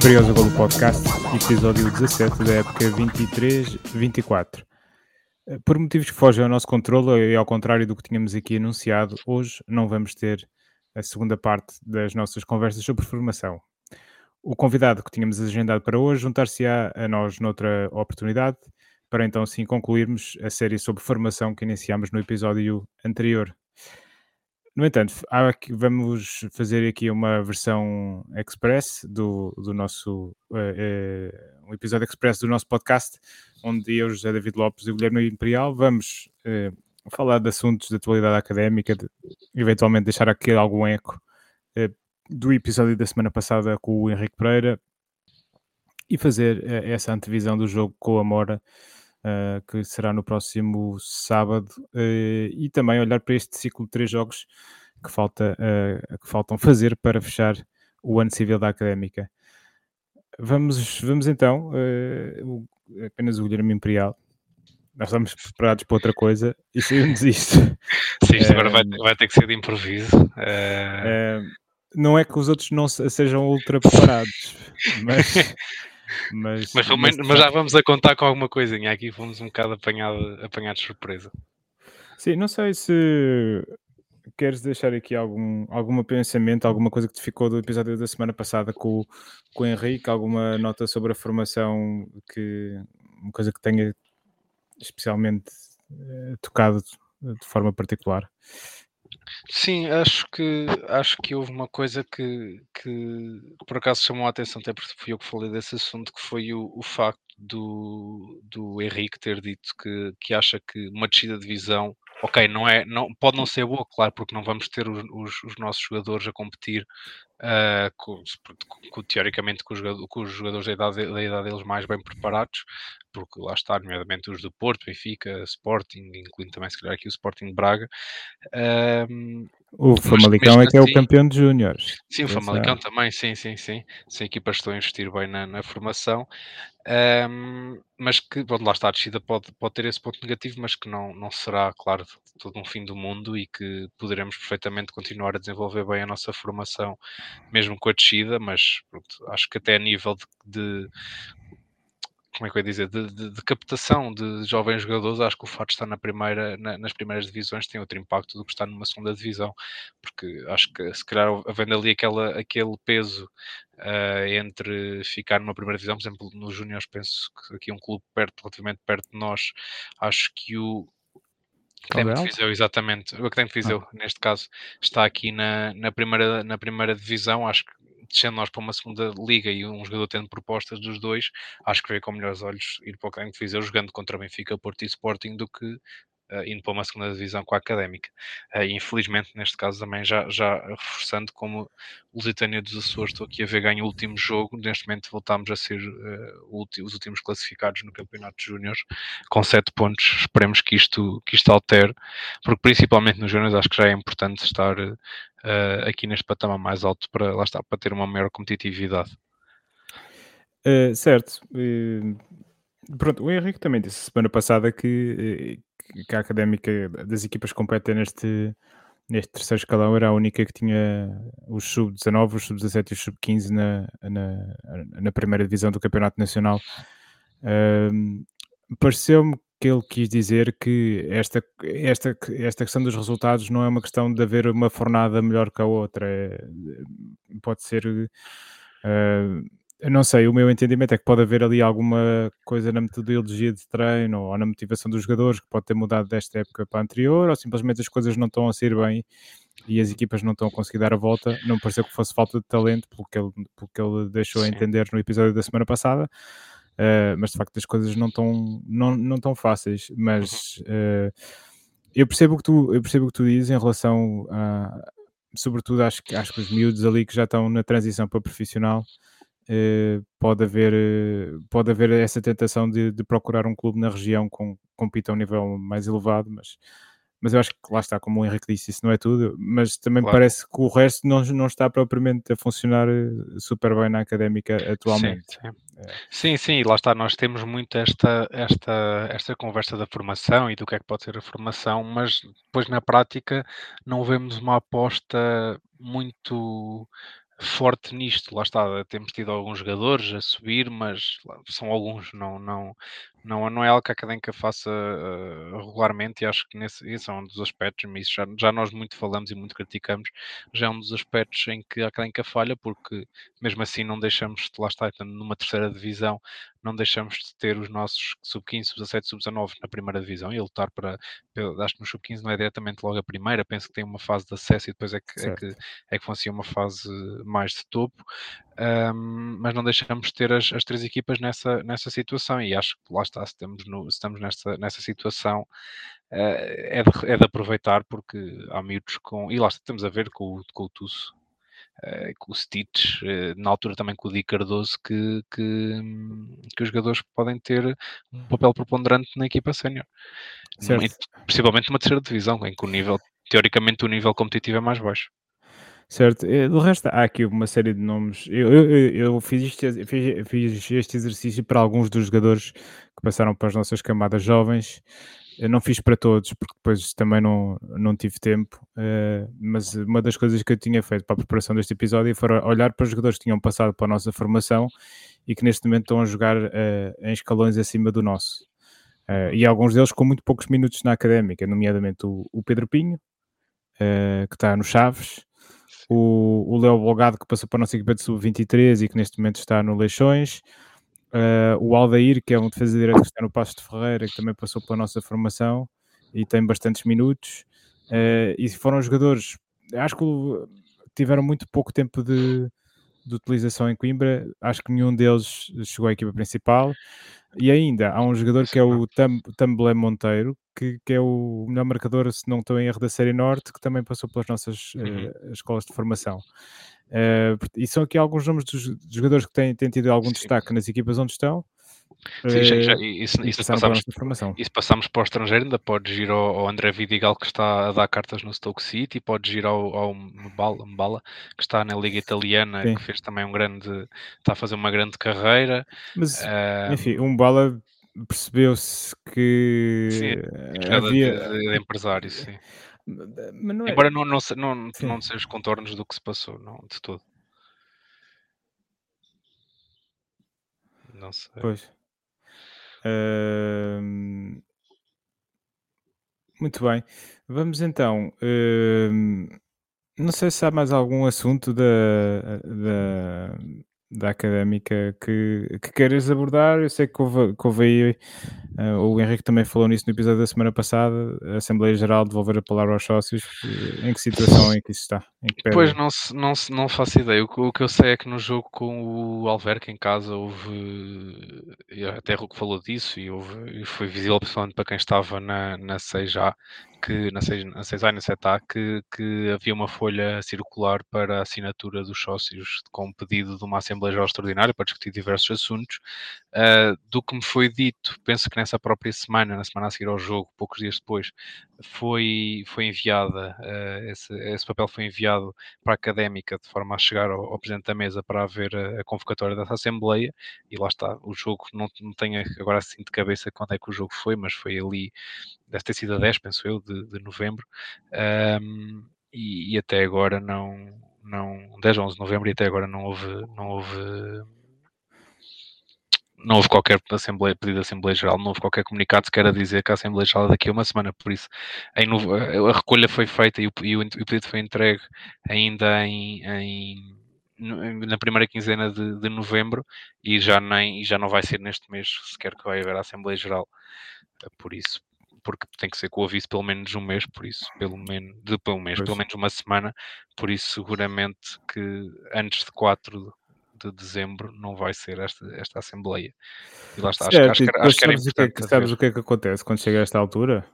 Curioso Golo Podcast, episódio 17 da época 23-24. Por motivos que fogem ao nosso controle e ao contrário do que tínhamos aqui anunciado, hoje não vamos ter a segunda parte das nossas conversas sobre formação. O convidado que tínhamos agendado para hoje juntar-se-á a nós noutra oportunidade, para então sim concluirmos a série sobre formação que iniciámos no episódio anterior. No entanto, aqui, vamos fazer aqui uma versão express do, do nosso uh, uh, um episódio express do nosso podcast, onde eu, José David Lopes e o Guilherme Imperial vamos uh, falar de assuntos de atualidade académica, de, eventualmente deixar aqui algum eco do episódio da semana passada com o Henrique Pereira e fazer essa antevisão do jogo com a Mora uh, que será no próximo sábado, uh, e também olhar para este ciclo de três jogos que, falta, uh, que faltam fazer para fechar o ano civil da Académica. Vamos, vamos então, o, apenas o Guilherme Imperial. Nós estamos preparados para outra coisa e saímos isto. Sim, isto agora vai, vai, ter que ser de improviso. não é que os outros não sejam ultra preparados, mas Mas, mas, mas, mas, já vamos a contar com alguma coisinha. Aqui fomos um bocado apanhado, apanhados de surpresa. Sim, não sei se queres deixar aqui algum, algum pensamento, alguma coisa que te ficou do episódio da semana passada com, com o Henrique, alguma nota sobre a formação, que uma coisa que tenha especialmente eh, tocado de forma particular. Sim, acho que acho que houve uma coisa que, que por acaso chamou a atenção, até porque fui eu que falei desse assunto, que foi o, o facto do, do Henrique ter dito que, que acha que uma descida de divisão, ok, não é, não, pode não ser boa, claro, porque não vamos ter os, os, os nossos jogadores a competir uh, com, com, teoricamente com os, com os, jogadores da idade, da idade deles mais bem preparados, porque lá está, nomeadamente os do Porto, Benfica, Sporting, incluindo também se calhar aqui o Sporting Braga. Um, o Famalicão é que é o assim campeão de júniores. Sim, o Famalicão também, sim, sim, sim. Sim, equipas estão a investir bem na, na formação. Um, mas que, bom, lá está, a descida pode, pode ter esse ponto negativo, mas que não, não será, claro, todo um fim do mundo e que poderemos perfeitamente continuar a desenvolver bem a nossa formação, mesmo com a descida, mas pronto, acho que até a nível de, de como é que eu ia dizer, de, de, de, captação de jovens jogadores, acho que o fato de estar na primeira, na, nas primeiras divisões tem outro impacto do que estar numa segunda divisão, porque acho que se calhar havendo ali aquela, aquele peso uh, entre ficar numa primeira divisão, por exemplo, nos Júniors, penso que aqui um clube perto, relativamente perto de nós, acho que o, Académico de Viseu, exatamente. O Académico de Viseu, ah. neste caso, está aqui na, na, primeira, na primeira divisão. Acho que descendo nós para uma segunda liga e um jogador tendo propostas dos dois, acho que veio com melhores olhos ir para o Académico de Viseu jogando contra Benfica, Porto e Sporting do que indo para uma segunda divisão com a Académica. Uh, e infelizmente, neste caso também já, já reforçando como Lusitânia dos Açores, estou aqui a ver ganho o último jogo, neste momento voltámos a ser uh, os últimos classificados no Campeonato de Júniores, com 7 pontos, esperemos que isto, que isto altere, porque principalmente nos Júniores acho que já é importante estar aqui neste patamar mais alto para, lá está, para ter uma maior competitividade. Uh, certo. Uh, pronto, o Henrique também disse semana passada que, que a académica das equipas competem neste, neste terceiro escalão era a única que tinha os sub-19, os sub-17 e os sub-15 na, na, na, primeira divisão do Campeonato Nacional. Uh, Pareceu-me que ele quis dizer que esta, esta, esta questão dos resultados não é uma questão de haver uma fornada melhor que a outra. É, pode ser. Uh, eu não sei, o meu entendimento é que pode haver ali alguma coisa na metodologia de treino ou na motivação dos jogadores que pode ter mudado desta época para a anterior, ou simplesmente as coisas não estão a sair bem e as equipas não estão a conseguir dar a volta. Não pareceu que fosse falta de talento, pelo que ele, pelo que ele deixou Sim. a entender no episódio da semana passada. Uh, mas de facto as coisas não estão não, não tão fáceis. Mas uh, eu percebo o que tu eu percebo o que tu dizes em relação a sobretudo acho que acho que os miúdos ali que já estão na transição para profissional pode, haver, uh, pode haver essa tentação de, de, procurar um clube na região com compita a um nível mais elevado, mas, mas eu acho que lá está, como o Henrique disse, isso não é tudo, mas também claro. parece que o resto não, não está propriamente a funcionar eh, super bem na académica atualmente. Sim, sim. É. sim, sim, lá está, nós temos muito esta, esta, esta conversa da formação e do que é que pode ser a formação, mas depois na prática não vemos uma aposta muito forte nisto. Lá está, temos tido alguns jogadores a subir, mas são alguns, não, não, não, não é algo que a Académica faça uh, regularmente e acho que nesse, esse é um dos aspectos, mas já, já nós muito falamos e muito criticamos, já é um dos aspectos em que a Académica falha, porque mesmo assim não deixamos, lá está, numa terceira divisão, não deixamos de ter os nossos sub-15, sub-17, sub-19 na primeira divisão e lutar para, acho que no sub-15 não é diretamente logo a primeira, penso que tem uma fase de acesso e depois é que, é que, é que funciona uma fase mais de topo, um, mas não deixamos de ter as, as, três equipas nessa, nessa situação e acho que lá está, se estamos, no, se estamos nessa, nessa situação uh, é, de, é de aproveitar porque há miúdos com, e lá estamos a ver com, com o Tusso, Uh, com o Stitch, uh, na altura também com o Di Cardoso, que, que, que, os jogadores podem ter um papel preponderante na equipa sénior. Principalmente numa terceira divisão, em que o nível, teoricamente, o nível competitivo é mais baixo. Certo, eh, do resto há aqui uma série de nomes. Eu, eu, eu fiz, este, fiz, fiz, este exercício para alguns dos jogadores que passaram para as nossas camadas jovens. Eu não fiz para todos, porque depois também não, não tive tempo. Uh, mas uma das coisas que eu tinha feito para a preparação deste episódio foi olhar para os jogadores que tinham passado para a nossa formação e que neste momento estão a jogar uh, em escalões acima do nosso. Uh, e alguns deles com muito poucos minutos na académica, nomeadamente o, o Pedro Pinho, que está no Chaves, o, Léo Bolgado, que passou para a nossa equipa de sub-23 e que neste momento está no Leixões, uh, o Aldair, que é um defesa direito que está no Passo de Ferreira, que também passou pela nossa formação e tem bastantes minutos, uh, e foram jogadores, acho que tiveram muito pouco tempo de, de utilização em Coimbra, acho que nenhum deles chegou à equipa principal, e ainda há um jogador que é o Tumblé Monteiro, que, que, é o melhor marcador, se não estou em erro, da Série Norte, que também passou pelas nossas uh, escolas de formação. Uh, e são aqui alguns nomes dos, jogadores que têm, têm, tido algum Sim. destaque nas equipas onde estão. Sim, já, já, eh, isso, isso, passamos, isso passamos para o estrangeiro, ainda podes ir ao, ao, André Vidigal que está a dar cartas no Stoke City, podes ir ao, ao Mbala, Mbala que está na Liga Italiana, Sim. que fez também um grande, está a fazer uma grande carreira. Mas, uh, enfim, um Mbala percebeu-se que sim, havia... de, de, de empresário, sim. Não é... Embora não, não, não, não seja os contornos do que se passou, não, de todo. Não sei. Pois. Muito bem. Vamos então. Não sei se há mais algum assunto da, da, da académica que, que queiras abordar. Eu sei que houve, que houve aí, uh, o Henrique também falou nisso no episódio da semana passada, a Assembleia Geral devolver a palavra aos sócios. Em que situação é que isso está? Pois não, não, não faço ideia. O, o, que eu sei é que no jogo com o Alverca em casa houve, até o que falou disso, e, houve, e foi visível principalmente para quem estava na, na 6A, que na 6, na 6A e na 7A que, que havia uma folha circular para a assinatura dos sócios com pedido de uma Assembleia Geral Extraordinária para discutir diversos assuntos. Uh, do que me foi dito, penso que nessa própria semana, na semana a seguir ao jogo, poucos dias depois, foi, foi enviada, uh, esse, esse, papel foi enviado para a académica de forma a chegar ao, ao Presidente da Mesa para haver a, a, convocatória dessa Assembleia, e lá está, o jogo, não, não tenho agora assim de cabeça quando é que o jogo foi, mas foi ali, deve ter sido a 10, penso eu, de, de novembro, um, e, e, até agora não, não, 10 ou 11 de novembro, e até agora não houve, não houve não houve qualquer assembleia, pedido de Assembleia Geral, não houve qualquer comunicado sequer a dizer que a Assembleia Geral é daqui a uma semana, por isso a recolha foi feita e o, e o pedido foi entregue ainda em, em na primeira quinzena de, de, novembro e já, nem, já não vai ser neste mês sequer que vai haver a Assembleia Geral, por isso, porque tem que ser com o aviso pelo menos um mês, por isso, pelo menos, de, pelo, mês, pelo menos uma semana, por isso seguramente que antes de 4 de dezembro não vai ser esta, esta Assembleia. E lá está, certo, acho, acho, acho que era sabes, o que, é que, sabes o que é que acontece quando chega a esta altura?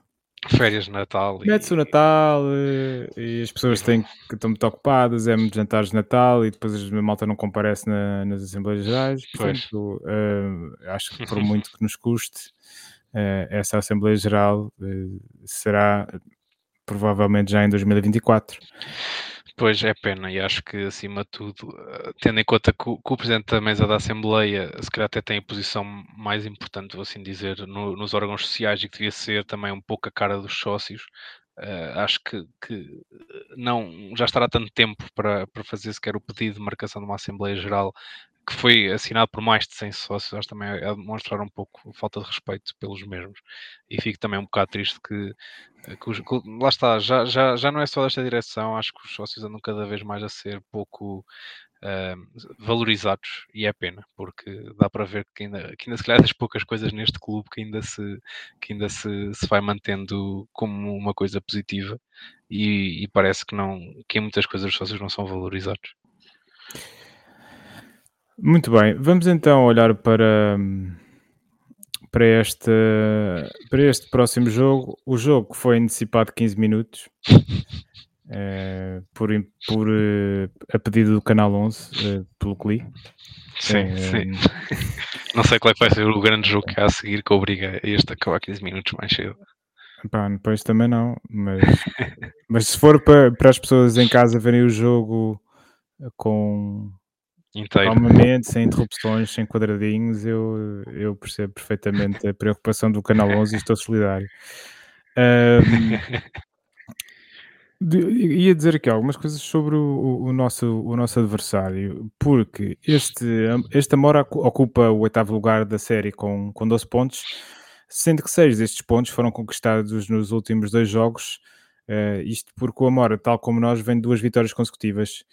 Férias de Natal. E... Mete-se o Natal e, eh, e as pessoas têm, que estão muito ocupadas, é muitos jantares de Natal e depois a malta não comparece na, nas Assembleias Gerais. Portanto, uh, acho que por muito que nos custe, essa Assembleia Geral uh, será provavelmente já em 2024. Pois é pena, e acho que acima de tudo, eh, tendo em conta que o, que o Presidente da Mesa da Assembleia, se calhar até tem a posição mais importante, vou assim dizer, no, nos órgãos sociais e que devia ser também um pouco a cara dos sócios, Uh, acho que, que, não já estará tanto tempo para, para fazer sequer o pedido de marcação de uma Assembleia Geral que foi assinado por mais de 100 sócios, acho também a demonstrar um pouco falta de respeito pelos mesmos. E fico também um bocado triste que, que, os, que lá está, já, já, já não é só desta direção, acho que os sócios andam cada vez mais a ser pouco uh, valorizados e é pena, porque dá para ver que ainda, que ainda se calhar das poucas coisas neste clube que ainda se, que ainda se, se vai mantendo como uma coisa positiva e, e parece que não que em muitas coisas os sócios não são valorizados. Muito bem, vamos então olhar para, para, este, para este próximo jogo. O jogo foi antecipado 15 minutos é, por, por, eh, a pedido do Canal 11, é, eh, pelo CLI. Sim, é, sim. Não sei qual é que vai ser o grande jogo que há a seguir que obriga este a acabar 15 minutos mais cedo. Pá, depois também não, mas, mas se for para, para as pessoas em casa verem o jogo com inteiro. Calmamente, sem interrupções, sem quadradinhos, eu, eu percebo perfeitamente a preocupação do Canal 11 e estou solidário. Um, ia dizer aqui algumas coisas sobre o, o, nosso, o nosso adversário, porque este, este Amora ocupa o oitavo lugar da série com, com 12 pontos, sendo que seis destes pontos foram conquistados nos últimos dois jogos. Uh, isto porque o Amora, tal como nós, vem de duas vitórias consecutivas.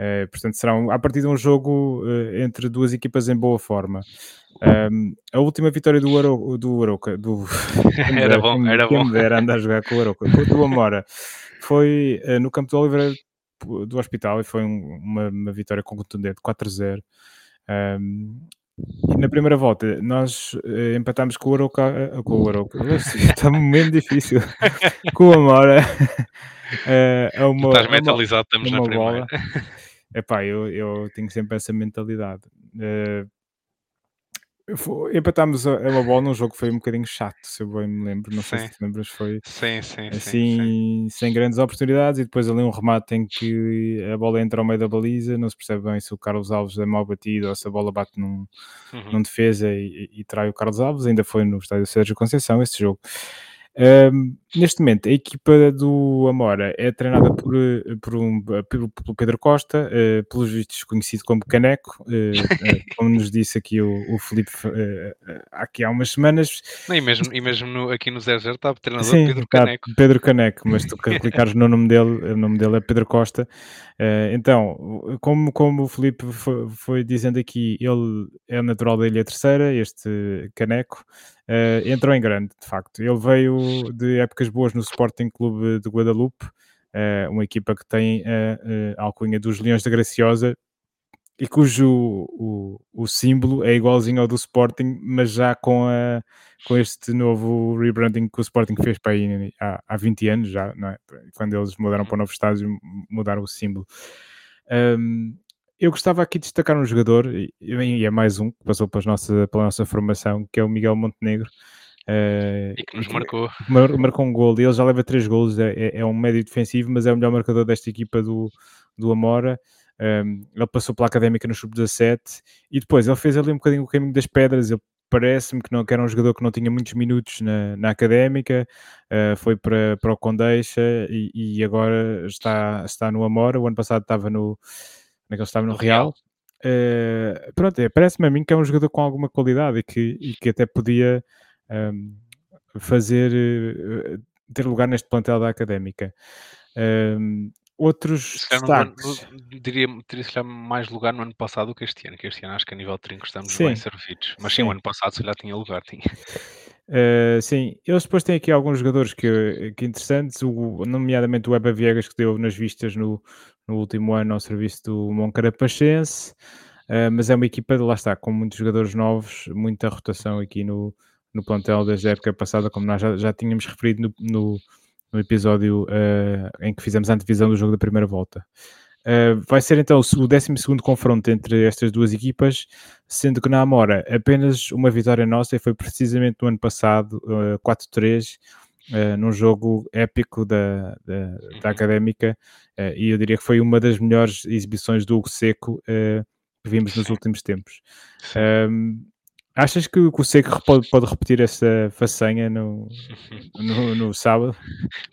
Uh, portanto, será um, a partir de um jogo uh, entre duas equipas em boa forma. Um, a última vitória do Aroca, do, Aroca, do era bom, era bom. Era andar a jogar com o Aroca, do Amora, foi uh, no campo do Oliveira do Hospital e foi um, uma, uma, vitória contundente, 4-0. Um, na primeira volta nós uh, empatámos com o Aroca, com o Aroca, está momento difícil, com o Amora. uh, uma, Estás mentalizado, estamos uma na primeira. Epá, eu, eu tenho sempre essa mentalidade. Uh, empatámos a, a bola num jogo que foi um bocadinho chato, se eu bem me lembro. Não sim. sei se te lembras, foi sim, sim, assim, sim, sem grandes oportunidades. E depois ali um remate em que a bola entra ao meio da baliza. Não se percebe bem se o Carlos Alves é mal batido ou se a bola bate num, uhum. num defesa e, e, e, trai o Carlos Alves. Ainda foi no estádio Sérgio Conceição esse jogo. Um, neste momento, a equipa do Amora é treinada por, eh, por um, pelo, pelo Pedro Costa, uh, pelos vistos conhecido como Caneco, uh, uh, como nos disse aqui o, o Felipe aqui há umas semanas. Não, e mesmo, e mesmo no, aqui no 00 está o treinador Sim, Pedro Caneco. Pedro Caneco, mas tu clicares no nome dele, o nome dele é Pedro Costa. então, como, como o Felipe foi, foi, dizendo aqui, ele é natural da Ilha Terceira, este Caneco. Uh, entrou em grande, de facto. Ele veio de épocas boas no Sporting Clube de Guadalupe, uh, uma equipa que tem a, a alcunha dos Leões da Graciosa e cujo o, o, símbolo é igualzinho ao do Sporting, mas já com, a, com este novo rebranding que o Sporting fez para aí há, há 20 anos já, não é? Quando eles mudaram para o novo estádio, mudaram o símbolo. Um, eu gostava aqui de destacar um jogador, e, é mais um que passou nossa, pela nossa formação, que é o Miguel Montenegro. Uh, e que nos marcou. Mar, marcou um gol, ele já leva três gols, é, é, é, um médio defensivo, mas é o melhor marcador desta equipa do, do Amora. Um, ehm, ele passou pela Académica no Sub-17 e depois ele fez ali um bocadinho o caminho das pedras. Ele parece-me que, não, que era um jogador que não tinha muitos minutos na, na Académica, uh, foi para, para o Condeixa e, e, agora está, está no Amora. O ano passado estava no é estava no, Real. Uh, pronto, é, parece-me a mim que é um jogador com alguma qualidade e que, e que até podia um, fazer uh, ter lugar neste plantel da Académica. Um, outros destaques... No, diria, teria mais lugar no ano passado do que este ano, que este ano acho que a nível de trinco estamos sim. bem servidos. Mas sim, sim, o ano passado se calhar tinha lugar, tinha. Uh, sim, eles depois têm aqui alguns jogadores que, que interessantes, o, nomeadamente o Eba Viegas que deu nas vistas no, no último ano ao serviço do Moncarapachense, uh, mas é uma equipa, lá está, com muitos jogadores novos, muita rotação aqui no, no plantel desde a época passada, como nós já, já tínhamos referido no, no, no episódio uh, em que fizemos a antevisão do jogo da primeira volta. Uh, vai ser então o 12 confronto entre estas duas equipas, sendo que na Amora apenas uma vitória nossa e foi precisamente no ano passado, uh, 4-3, uh, num jogo épico da, da, da uhum. Académica, uh, e eu diria que foi uma das melhores exibições do Hugo Seco que vimos nos últimos tempos. Um, Achas que, o Seco pode, pode repetir essa façanha no, no, no sábado?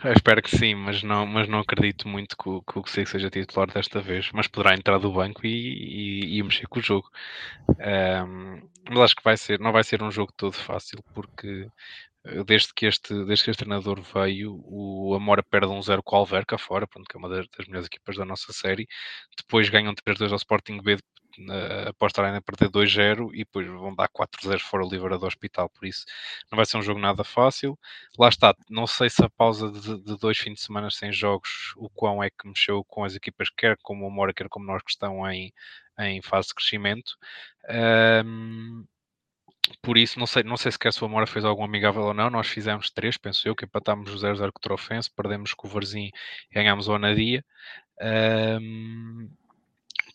Eu espero que sim, mas não, mas não acredito muito que o, que o Seco seja titular desta vez. Mas poderá entrar do banco e, e, e mexer com o jogo. Um, mas acho que vai ser, não vai ser um jogo todo fácil, porque eh, desde que este, desde que este treinador veio, o Amora perde um 0 com o Alverca fora, pronto, que é uma das, das melhores equipas da nossa série. Depois ganham 3-2 ao Sporting B uh, após estarem a perder 2-0 e depois vão dar 4-0 fora o Livra do Hospital, por isso não vai ser um jogo nada fácil. Lá está, não sei se a pausa de, de dois fins de semana sem jogos, o quão é que mexeu com as equipas, quer como o Amora, quer como nós que estão em, em fase de crescimento. Um, por isso, não sei, não sei sequer se o Amora fez algum amigável ou não. Nós fizemos três, penso eu, que empatámos o 0-0 contra o Ofense, perdemos com o Varzim ganhámos o Anadia. Um,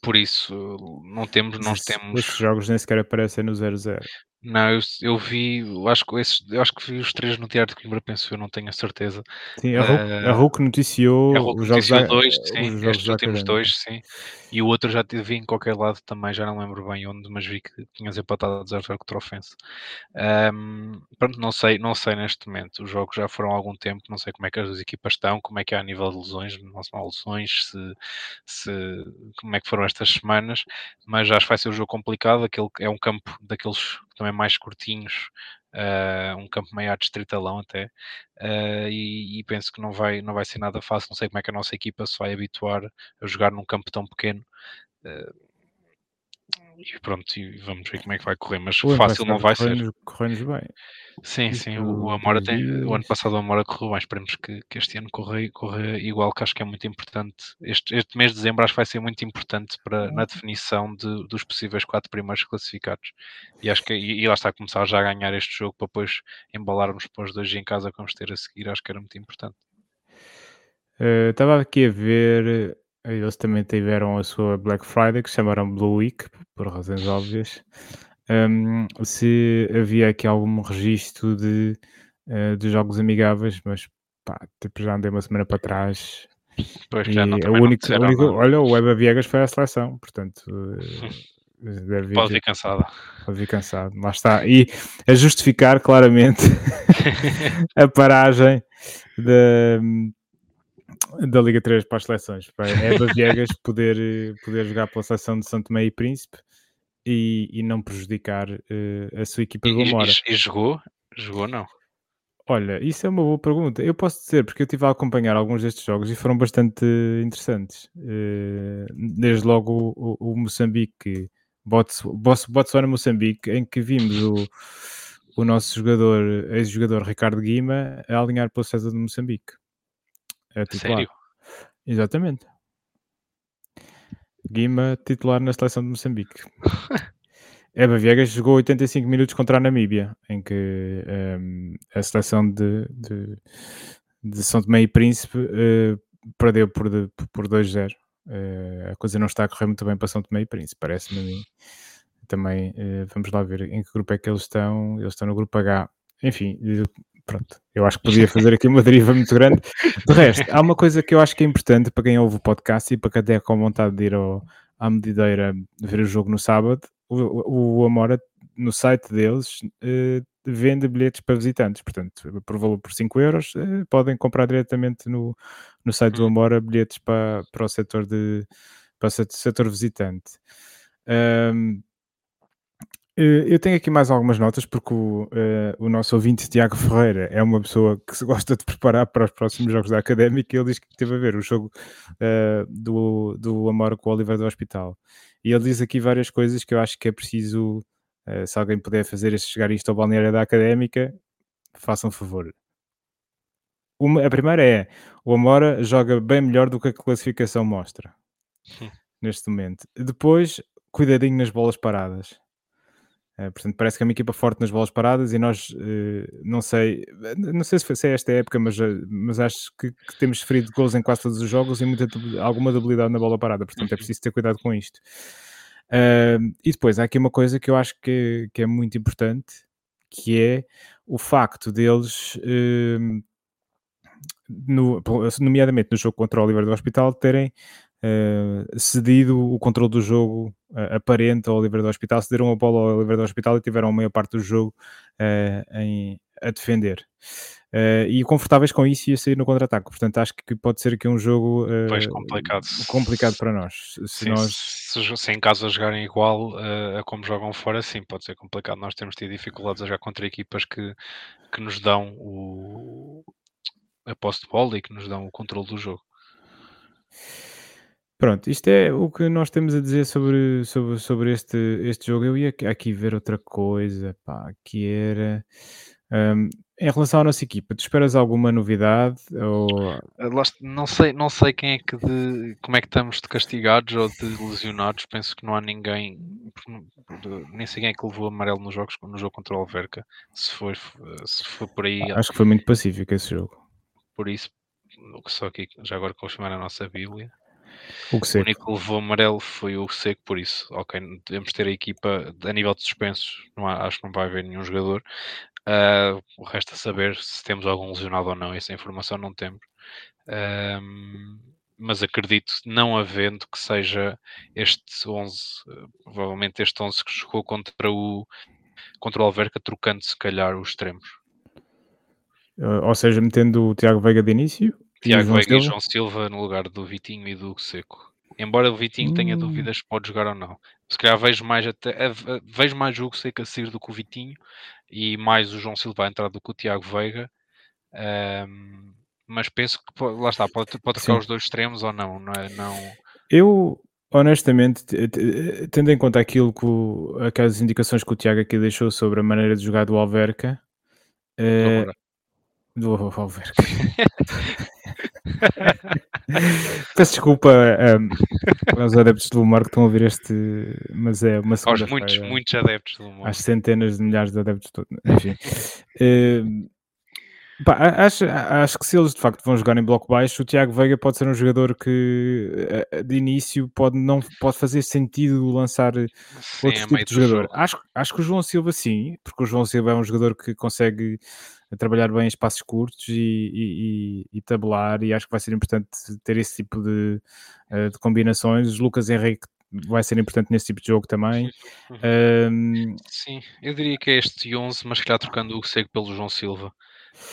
por isso, não temos. Nós temos... Esses jogos nem sequer aparecem no 0-0. Não, eu, eu vi, eu acho, que esses, eu acho que vi os três no Diário de Coimbra, penso eu, não tenho a certeza. Sim, a RUC, uh, a RUC noticiou, a RUC os jogos noticiou dois, sim, os estes últimos dois, sim. E o outro já vi em qualquer lado também, já não lembro bem onde, mas vi que tinhas empatado a 0 contra o Offense. Um, pronto, não sei, não sei neste momento. Os jogos já foram há algum tempo, não sei como é que as equipas estão, como é que é a nível de lesões, não são lesões, se, se, como é que foram estas semanas, mas acho que vai ser um jogo complicado, aquele é um campo daqueles também mais curtinhos, uh, um campo meio distritalão até, uh, e, e, penso que não vai, não vai ser nada fácil. Não sei como é que a nossa equipa se vai habituar a jogar num campo tão pequeno. Uh, e pronto, e vamos ver como é que vai correr, mas fácil não vai ser. Correndo bem. Sim, sim, o, Amora tem, o ano passado o Amora correu bem, esperemos que, que este ano corra, corra igual, que acho que é muito importante. Este, este mês de dezembro acho que vai ser muito importante para, na definição de, dos possíveis quatro primeiros classificados. E acho que e, e lá está a começar já a ganhar este jogo para depois embalarmos para os dois em casa que vamos ter a seguir, acho que era muito importante. Uh, estava aqui a ver eles também tiveram a sua Black Friday, que chamaram Blue Week, por razões óbvias. Um, se havia aqui algum registro de, uh, de jogos amigáveis, mas pá, tipo, já andei uma semana para trás. Pois, já não, o único, não único, olha, o Eba Viegas foi à seleção, portanto. Deve pode vir cansado. Pode vir cansado, lá está. E a justificar claramente a paragem da, da Liga 3 para as seleções. Para Eva Viegas poder, poder jogar pela seleção de Santo Meio e Príncipe e, e não prejudicar uh, a sua equipa de Gomora. E, e, jogou? Jogou não? Olha, isso é uma boa pergunta. Eu posso dizer, porque eu estive a acompanhar alguns destes jogos e foram bastante interessantes. Uh, desde logo o, o, o Moçambique, Botswana-Moçambique, em que vimos o, o nosso jogador, ex-jogador Ricardo Guima, a alinhar pelo César de Moçambique. É titular. Sério? Exatamente. Guima titular na seleção de Moçambique. Eva Viegas jogou 85 minutos contra a Namíbia, em que um, a seleção de, de, de, São Tomé e Príncipe uh, perdeu por, por 2-0. Uh, eh, a coisa não está a correr muito bem para São Tomé e Príncipe, parece-me a mim. Também uh, vamos lá ver em que grupo é que eles estão. Eles estão no grupo H. Enfim, pronto, eu acho que podia fazer aqui uma deriva muito grande. De resto, há uma coisa que eu acho que é importante para quem ouve o podcast e para quem tem com vontade de ir ao, à medideira ver o jogo no sábado. O, o Amora, no site deles, eh, vende bilhetes para visitantes, portanto, por valor por 5 euros, eh, podem comprar diretamente no, no site do hum. Amora bilhetes para, para o setor de para o setor visitante. Um, eu tenho aqui mais algumas notas, porque o, uh, o nosso ouvinte Tiago Ferreira é uma pessoa que se gosta de preparar para os próximos jogos da Académica e ele diz que teve a ver o jogo uh, do, do Amor com o Oliver do Hospital. E ele diz aqui várias coisas que eu acho que é preciso, uh, se alguém puder fazer este, chegar isto ao balneário da Académica, façam um favor. Uma, a primeira é, o Amora joga bem melhor do que a classificação mostra, neste momento. Depois, cuidadinho nas bolas paradas Uh, portanto, parece que é uma equipa forte nas bolas paradas e nós, uh, não sei, não sei se foi se é esta época, mas, eh, mas acho que, que, temos sofrido gols em quase todos os jogos e muita, alguma debilidade na bola parada, portanto é uhum. preciso ter cuidado com isto. Uh, e depois há aqui uma coisa que eu acho que, que é muito importante, que é o facto deles, no, nomeadamente no jogo contra o Oliver do Hospital, terem uh, cedido o controle do jogo uh, aparente ao Oliver do Hospital, cederam a bola ao Oliver do Hospital e tiveram a maior parte do jogo uh, em, a defender. Uh, e confortáveis com isso e a sair no contra-ataque. Portanto, acho que pode ser aqui um jogo uh, complicado. complicado para nós. Se, sim, nós... Se, se, em casa jogarem igual uh, a como jogam fora, sim, pode ser complicado. Nós temos tido dificuldades a jogar contra equipas que, que nos dão o, a posse de bola e que nos dão o controle do jogo. Pronto, isto é o que nós temos a dizer sobre, sobre, sobre este, este jogo. Eu ia aqui ver outra coisa, pá, que era um, em relação à nossa equipa, tu esperas alguma novidade? Ou... Eh, não sei, não sei quem é que de, como é que estamos de castigados ou de lesionados. Penso que não há ninguém, nem sei quem é que levou amarelo nos jogos, no jogo contra o Alverca. Se foi, se foi por aí. Acho que foi muito pacífico esse jogo. Por isso, só aqui, já agora confirmar a nossa Bíblia. O, o único que levou amarelo foi o Seco, por isso, ok, devemos ter a equipa a nível de suspensos, não há, acho que não vai haver nenhum jogador. Uh, o resto a saber se temos algum lesionado ou não, essa informação não temos. Um, mas acredito, não havendo, que seja este 11, provavelmente este 11 que jogou contra o, contra o Alverca, trocando se calhar os extremos. Uh, ou seja, metendo o Tiago Veiga de início? Tiago Veiga e João Silva no lugar do Vitinho e do Seco. Embora o Vitinho hum. tenha dúvidas se pode jogar ou não. Se calhar vejo mais até vejo mais o Seco a sair do que o Vitinho, e mais o João Silva a entrar do que o Tiago Veiga. Um, mas penso que lá está, pode, pode ficar os dois extremos ou não, não é? Não... Eu honestamente, tendo em conta aquilo que o, aquelas indicações que o Tiago aqui deixou sobre a maneira de jogar do Alverca, uh, do Alverca. Peço desculpa um, aos adeptos do humor que estão a ouvir este, mas é uma segunda Aos muitos, muitos adeptos do humor. Às centenas de milhares de adeptos, enfim. uh, pá, acho, acho que se eles de facto vão jogar em bloco baixo, o Tiago Veiga pode ser um jogador que eh, de início pode, não, pode fazer sentido lançar sim, outro tipo de jogador. Acho, acho que o João Silva sim, porque o João Silva é um jogador que consegue a trabalhar bem espaços curtos e, e, e, tabular, e acho que vai ser importante ter esse tipo de, eh, de combinações. Lucas Henrique vai ser importante nesse tipo de jogo também. Um... Sim, eu diria que é este 11, mas que calhar trocando o Seco pelo João Silva.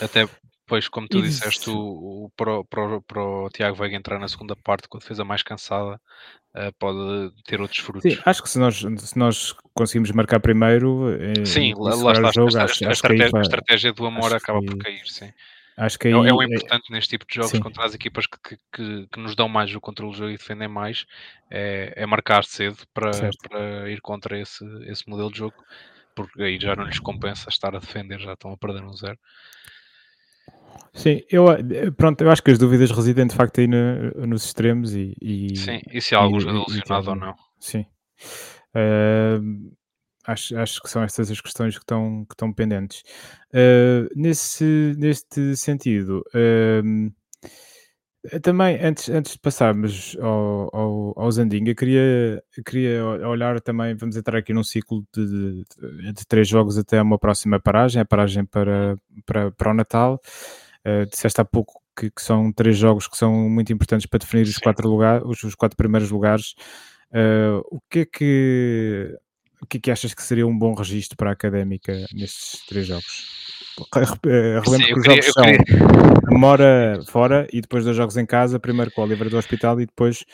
Até depois, como tu disseste, o, o, para, para, para o Tiago Veiga entrar na segunda parte com a defesa mais cansada, uh, pode ter outros frutos. Sim, acho que se nós, se nós conseguimos marcar primeiro, eh, sim, lá, lá está, jogo, a, acho, a, acho estratégia, a, estratégia, do amor acaba que, por cair, sim. Acho que é, aí, é, o importante neste tipo de jogos sim. contra as equipas que, que, que, nos dão mais o controle do jogo e defendem mais, é, é marcar cedo para, para ir contra esse, esse modelo de jogo, porque aí já não lhes compensa estar a defender, já estão a perder um zero. Sim, eu, eh, pronto, eu acho que as dúvidas residem de facto aí no, nos extremos e, e, Sim, e se há algum lesionado ou não. Sim. Uh, acho, acho que são estas as questões que estão, que estão pendentes. Uh, nesse, neste sentido, uh, também, antes, antes de passarmos ao, ao, ao Zandinga, queria, queria olhar também, vamos entrar aqui num ciclo de, de, de, três jogos até uma próxima paragem, a paragem para, para, para o Natal. Uh, disseste há pouco que, que, são três jogos que são muito importantes para definir os quatro, lugar, os, os, quatro primeiros lugares. Uh, o que é que o que é que achas que seria um bom registro para a académica nestes três jogos? Relembro Sim, que os queria, jogos são queria... Mora fora e depois dois jogos em casa, primeiro com o Oliver do Hospital e depois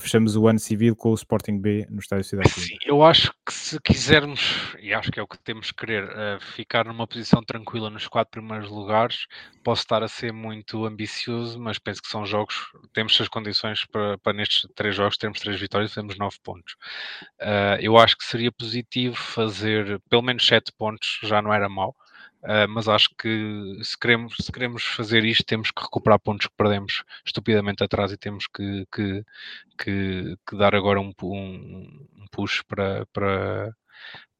fechamos o ano civil com o Sporting B no Estádio Cidade Sim, eu acho que se quisermos, e acho que é o que temos que querer, uh, ficar numa posição tranquila nos quatro primeiros lugares, posso estar a ser muito ambicioso, mas penso que são jogos, temos as condições para, para nestes três jogos termos três vitórias e temos nove pontos. Uh, eu acho que seria positivo fazer pelo menos sete pontos, já não era mau. Uh, mas acho que se queremos, se queremos fazer isto, temos que recuperar pontos que perdemos estupidamente atrás e temos que, que, que, que dar agora um, um, um push para, para,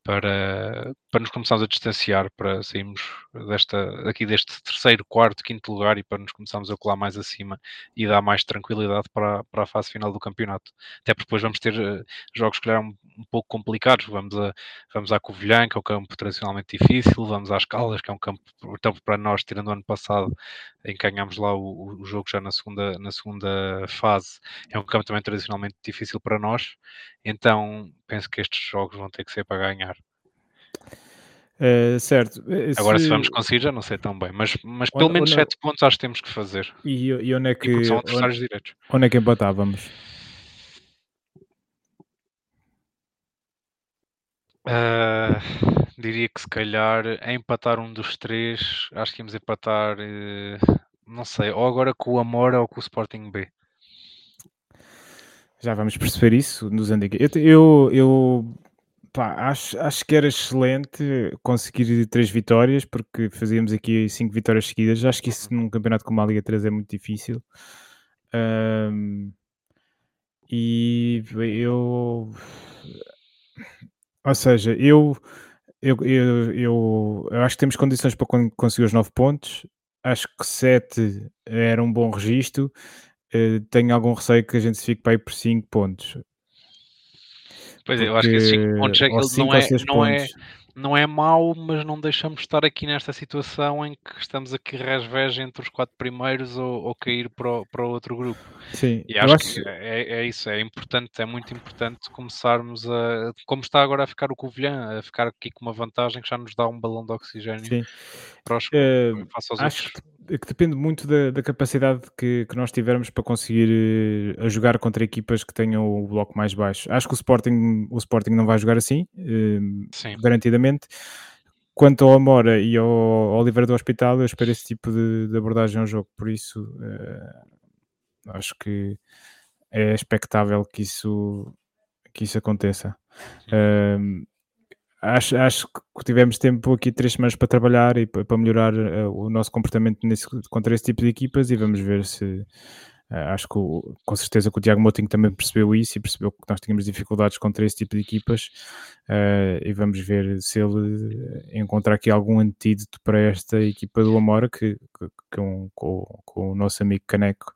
para, para nos começarmos a distanciar, para sairmos desta, aqui deste terceiro, quarto, quinto lugar e para nos começarmos a colar mais acima e dar mais tranquilidade para, para a fase final do campeonato. Até porque depois vamos ter uh, jogos que eram um pouco complicados. Vamos a, vamos à Covilhã, que é um campo tradicionalmente difícil, vamos às Caldas, que é um campo, então, para nós, tirando o ano passado, em que ganhámos lá o, o jogo já na segunda, na segunda fase, é um campo também tradicionalmente difícil para nós. Então, penso que estes jogos vão ter que ser para ganhar. Uh, certo. Se... Agora, se vamos conseguir, já não sei tão bem, mas, mas pelo menos 7 pontos acho que temos que fazer. E, e onde é que. E são adversários onde, diretos. Onde é que empatávamos? Uh, diria que se calhar empatar um dos três, acho que íamos empatar, uh, não sei, ou agora com o Amora ou com o Sporting B. Já vamos perceber isso nos Andiga. Eu, eu, pá, acho, acho que era excelente conseguir três vitórias, porque fazíamos aqui cinco vitórias seguidas. Acho que isso num campeonato como a Liga 3 é muito difícil. Um, e eu ou seja, eu, eu, eu, eu, eu acho que temos condições para conseguir os 9 pontos. Acho que 7 era um bom registro. Uh, tenho algum receio que a gente fique para aí por 5 pontos. Pois é, eu acho que 5 pontos é, não, é, não, é, não é mau, mas não deixamos de estar aqui nesta situação em que estamos aqui resvés entre os quatro primeiros ou, ou cair para o, para outro grupo. Sim, e acho, acho... que é, é, isso, é importante, é muito importante começarmos a, como está agora a ficar o Covilhã, a ficar aqui com uma vantagem que já nos dá um balão de oxigênio Sim. para os, uh, acho outros. Que, que depende muito da, da capacidade que, que, nós tivermos para conseguir uh, jogar contra equipas que tenham o bloco mais baixo. Acho que o Sporting, o Sporting não vai jogar assim, uh, garantidamente Quanto ao Amora e ao Oliveira do Hospital, eu espero esse tipo de, de abordagem ao jogo, por isso uh, acho que é expectável que isso, que isso aconteça. Uh, acho, acho que tivemos tempo aqui três semanas para trabalhar e para melhorar uh, o nosso comportamento nesse, contra esse tipo de equipas e vamos ver se Uh, acho que o, com certeza que o Tiago Motinho também percebeu isso e percebeu que nós tínhamos dificuldades contra esse tipo de equipas uh, e vamos ver se ele encontrar aqui algum antídoto para esta equipa do Amora que, que, que um, com, com, o nosso amigo Caneco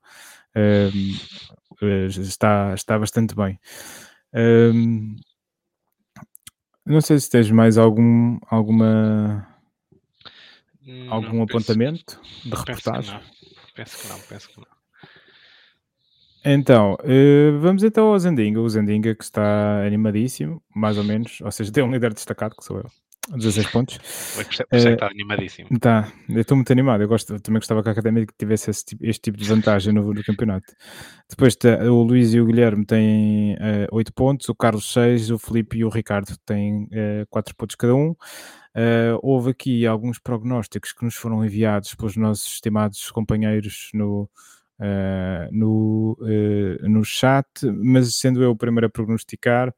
uh, está, está bastante bem. Não sei se tens mais algum alguma algum não, apontamento penso, de reportagem. Penso que não, penso que não. Então, uh, vamos então ao Zandinga. O Zandinga que está animadíssimo, mais ou menos, ou seja, tem um líder destacado, que sou eu. 16 pontos. Por isso é que está animadíssimo. Tá, eu estou muito animado. Eu gosto, também gostava que a Académica tivesse tipo, este tipo de vantagem no, no campeonato. Depois tá, o Luís e o Guilherme têm uh, eh, 8 pontos, o Carlos 6, o Felipe e o Ricardo têm uh, 4 pontos cada um. Uh, houve aqui alguns prognósticos que nos foram enviados pelos nossos estimados companheiros no, uh, no, no chat, mas sendo eu o primeiro a prognosticar,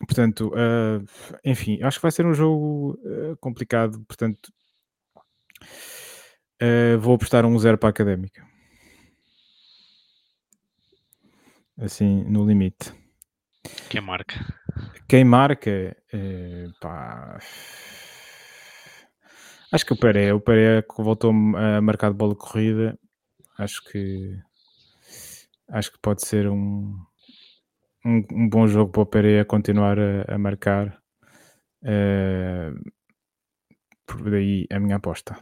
portanto, uh, enfim, acho que vai ser um jogo complicado, portanto, vou apostar um zero para a Académica. Assim, no limite. Quem marca? Quem marca, pá, Acho que o Pereira, o Pereira voltou a marcar de bola corrida acho que acho que pode ser um, um, um bom jogo para o Pereira continuar a, a marcar. Uh, por daí a minha aposta.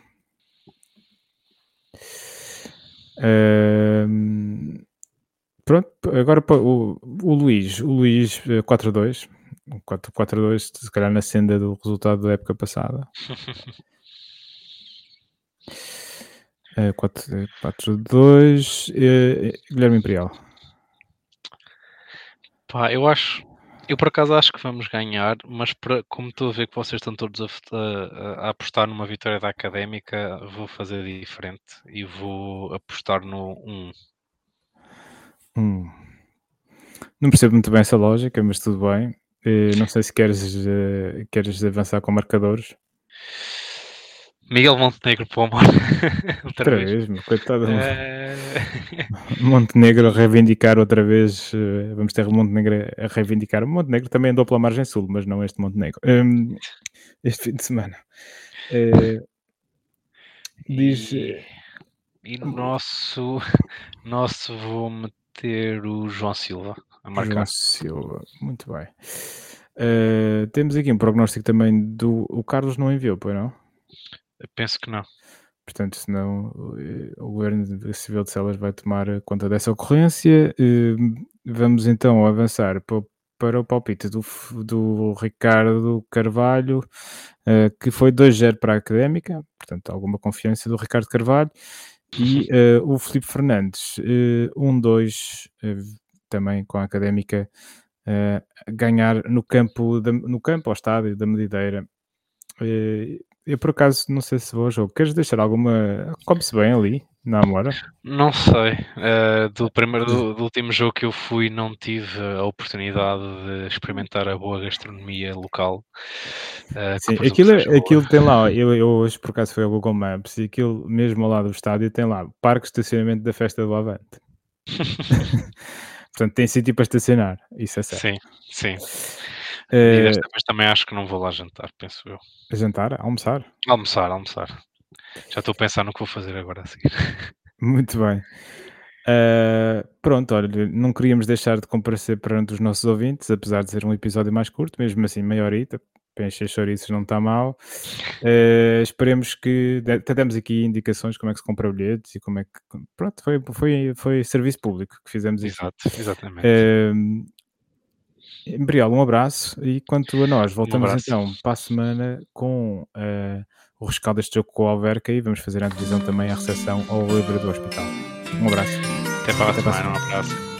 Uh, pronto, agora o, o Luís, o Luís 4-2, 4-2, se calhar na senda do resultado da época passada. 4-2. Uh, uh, Guilherme Imperial. Pá, eu acho. Eu por acaso acho que vamos ganhar, mas como estou a ver que vocês estão todos a, a, a, apostar numa vitória da académica, vou fazer diferente e vou apostar no 1. Hum. Não percebo muito bem essa lógica, mas tudo bem. Uh, não sei se queres, uh, queres avançar com marcadores. Miguel Montenegro para o amor. outra, Outra vez. vez, meu, coitado. Eh, Montenegro a reivindicar outra vez. eh, vamos ter Montenegro a reivindicar. Montenegro também andou pela margem sul, mas não este Montenegro. Hum, este fim de semana. Eh, diz. e, e no nosso, nosso vou meter o João Silva a marcar. João Silva, muito bem. Eh, temos aqui um prognóstico também do. O Carlos não enviou, pois não? Eu penso que não. Portanto, senão eh, o Governo Civil de Celas vai tomar conta dessa ocorrência. Eh, Vamos então avançar pa- para o palpite do, do Ricardo Carvalho, eh, que foi 2-0 para a Académica, portanto, alguma confiança do Ricardo Carvalho. E eh, o Filipe Fernandes, eh, 1-2, eh, também com a Académica, eh, ganhar no campo, da- no campo ao estádio da Medideira. Eu, por acaso, não sei se vou ao jogo. Queres deixar alguma. Come-se bem ali, na Amora? Não sei. eh, do, primeiro, do, do último jogo que eu fui, não tive a oportunidade de experimentar a boa gastronomia local. que Sim, aquilo, boa. aquilo tem lá. Eu, eu hoje, por acaso, fui ao Google Maps e aquilo, mesmo ao lado do estádio, tem lá Parque de Estacionamento da Festa do Avante. Portanto, tem sítio para estacionar. Isso é certo. sim, sim. E Eh, desta vez também acho que não vou lá jantar, penso eu. jantar, almoçar. Almoçar, almoçar. Já estou a pensar no que vou fazer agora a seguir. Muito bem. Uh, pronto, olha, não queríamos deixar de comparecer perante os nossos ouvintes, apesar de ser um episódio mais curto, mesmo assim, meia horita, para encher chouriços não está mal. Uh, esperemos que até demos aqui indicações como é que se compra bilhetes e como é que. Pronto, foi, foi, foi serviço público que fizemos aqui. Exato, exatamente. Uh, Embrial, um abraço e quanto a nós, voltamos abraço. então para a semana com uh, o rescaldo deste jogo com o Alverca e vamos fazer a divisão também à recepção ao livro do hospital. Um abraço. Até para a até para a semana, um abraço.